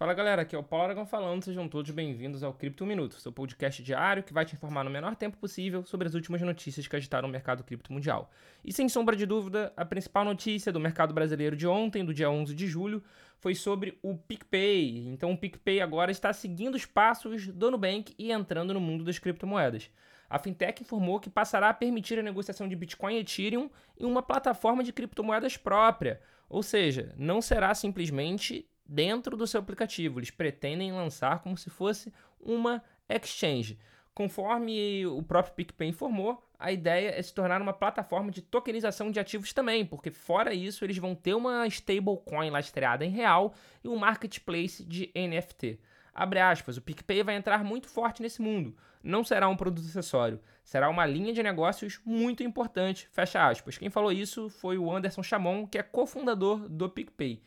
Fala galera, aqui é o Paulo Aragão falando, sejam todos bem-vindos ao Cripto Minuto, seu podcast diário que vai te informar no menor tempo possível sobre as últimas notícias que agitaram o mercado cripto mundial. E sem sombra de dúvida, a principal notícia do mercado brasileiro de ontem, do dia 11 de julho, foi sobre o PicPay. Então o PicPay agora está seguindo os passos do Nubank e entrando no mundo das criptomoedas. A fintech informou que passará a permitir a negociação de Bitcoin e Ethereum em uma plataforma de criptomoedas própria. Ou seja, não será simplesmente dentro do seu aplicativo. Eles pretendem lançar como se fosse uma exchange. Conforme o próprio PicPay informou, a ideia é se tornar uma plataforma de tokenização de ativos também, porque fora isso eles vão ter uma stablecoin lastreada em real e um marketplace de NFT. Abre aspas, o PicPay vai entrar muito forte nesse mundo. Não será um produto acessório, será uma linha de negócios muito importante. Fecha aspas. Quem falou isso foi o Anderson Chamon, que é cofundador do PicPay.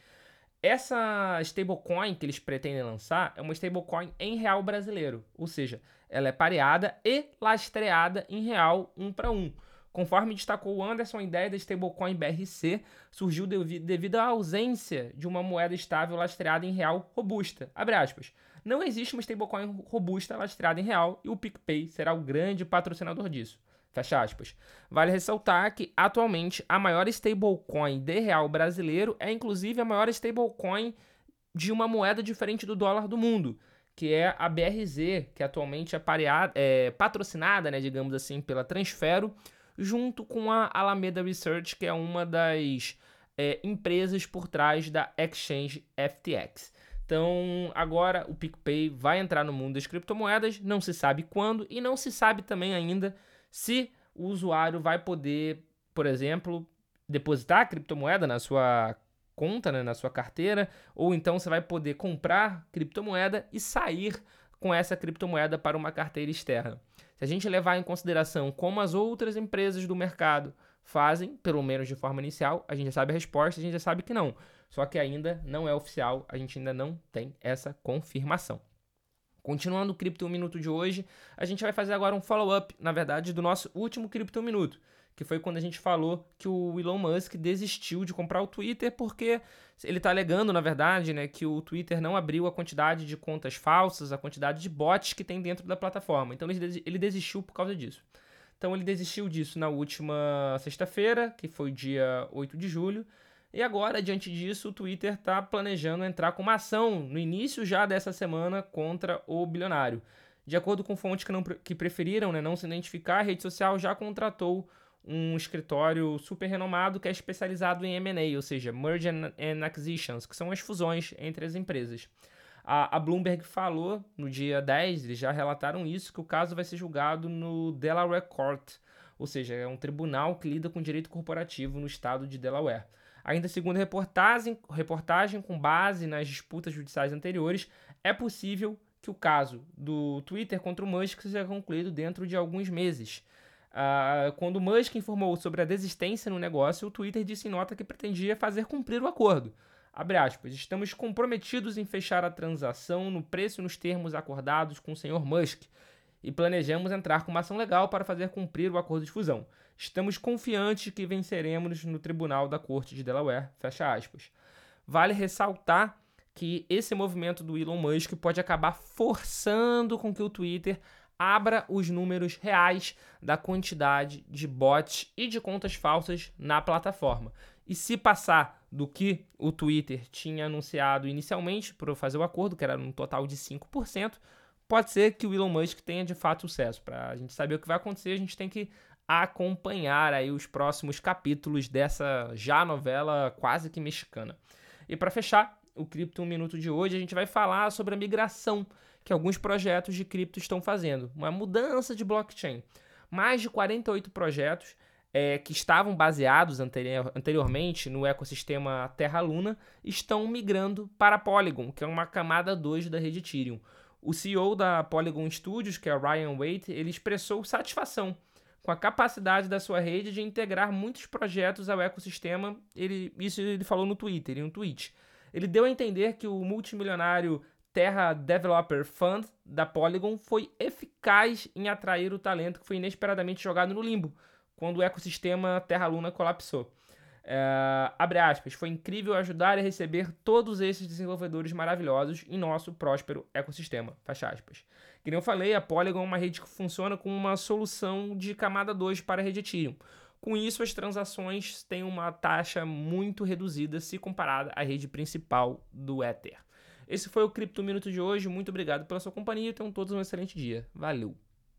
Essa stablecoin que eles pretendem lançar é uma stablecoin em real brasileiro, ou seja, ela é pareada e lastreada em real um para um. Conforme destacou o Anderson, a ideia da stablecoin BRC surgiu devido à ausência de uma moeda estável lastreada em real robusta. Abre aspas. Não existe uma stablecoin robusta lastreada em real e o PicPay será o grande patrocinador disso. Fecha aspas. Vale ressaltar que, atualmente, a maior stablecoin de real brasileiro é, inclusive, a maior stablecoin de uma moeda diferente do dólar do mundo, que é a BRZ, que atualmente é, pareada, é patrocinada, né, digamos assim, pela Transfero, junto com a Alameda Research, que é uma das é, empresas por trás da exchange FTX. Então, agora o PicPay vai entrar no mundo das criptomoedas, não se sabe quando e não se sabe também ainda se o usuário vai poder, por exemplo, depositar a criptomoeda na sua conta, né, na sua carteira, ou então você vai poder comprar criptomoeda e sair com essa criptomoeda para uma carteira externa. Se a gente levar em consideração como as outras empresas do mercado fazem, pelo menos de forma inicial, a gente já sabe a resposta, a gente já sabe que não. Só que ainda não é oficial, a gente ainda não tem essa confirmação. Continuando o Cripto 1 Minuto de hoje, a gente vai fazer agora um follow-up, na verdade, do nosso último Cripto 1 Minuto, que foi quando a gente falou que o Elon Musk desistiu de comprar o Twitter porque ele está alegando, na verdade, né, que o Twitter não abriu a quantidade de contas falsas, a quantidade de bots que tem dentro da plataforma. Então ele desistiu por causa disso. Então ele desistiu disso na última sexta-feira, que foi dia 8 de julho, e agora, diante disso, o Twitter está planejando entrar com uma ação no início já dessa semana contra o bilionário. De acordo com fontes que, não, que preferiram né, não se identificar, a rede social já contratou um escritório super renomado que é especializado em M&A, ou seja, Merge and Acquisitions, que são as fusões entre as empresas. A, a, Bloomberg falou no dia 10, eles já relataram isso, que o caso vai ser julgado no Delaware Court, ou seja, é um tribunal que lida com direito corporativo no estado de Delaware. Ainda segundo reportagem, reportagem, com base nas disputas judiciais anteriores, é possível que o caso do Twitter contra o Musk seja concluído dentro de alguns meses. Uh, quando Musk informou sobre a desistência no negócio, o Twitter disse em nota que pretendia fazer cumprir o acordo. Aspas, estamos comprometidos em fechar a transação no preço e nos termos acordados com o Sr. Musk e planejamos entrar com uma ação legal para fazer cumprir o acordo de fusão. Estamos confiantes que venceremos no tribunal da Corte de Delaware. Fecha aspas. Vale ressaltar que esse movimento do Elon Musk pode acabar forçando com que o Twitter abra os números reais da quantidade de bots e de contas falsas na plataforma. E se passar do que o Twitter tinha anunciado inicialmente para fazer o acordo, que era um total de 5%, pode ser que o Elon Musk tenha de fato sucesso. Para a gente saber o que vai acontecer, a gente tem que acompanhar aí os próximos capítulos dessa já novela quase que mexicana. E para fechar o Cripto 1 Minuto de hoje, a gente vai falar sobre a migração que alguns projetos de cripto estão fazendo, uma mudança de blockchain. Mais de 48 projetos é, que estavam baseados anterior, anteriormente no ecossistema Terra-Luna estão migrando para Polygon, que é uma camada 2 da rede Ethereum. O CEO da Polygon Studios, que é Ryan Waite, ele expressou satisfação com a capacidade da sua rede de integrar muitos projetos ao ecossistema. Ele, isso ele falou no Twitter, em um tweet. Ele deu a entender que o multimilionário Terra Developer Fund da Polygon foi eficaz em atrair o talento que foi inesperadamente jogado no limbo quando o ecossistema Terra Luna colapsou. É, abre aspas, foi incrível ajudar e receber todos esses desenvolvedores maravilhosos em nosso próspero ecossistema. Fecha aspas. Como eu falei, a Polygon é uma rede que funciona com uma solução de camada 2 para a rede Ethereum. Com isso, as transações têm uma taxa muito reduzida se comparada à rede principal do Ether. Esse foi o Cripto Minuto de hoje. Muito obrigado pela sua companhia e tenham todos um excelente dia. Valeu!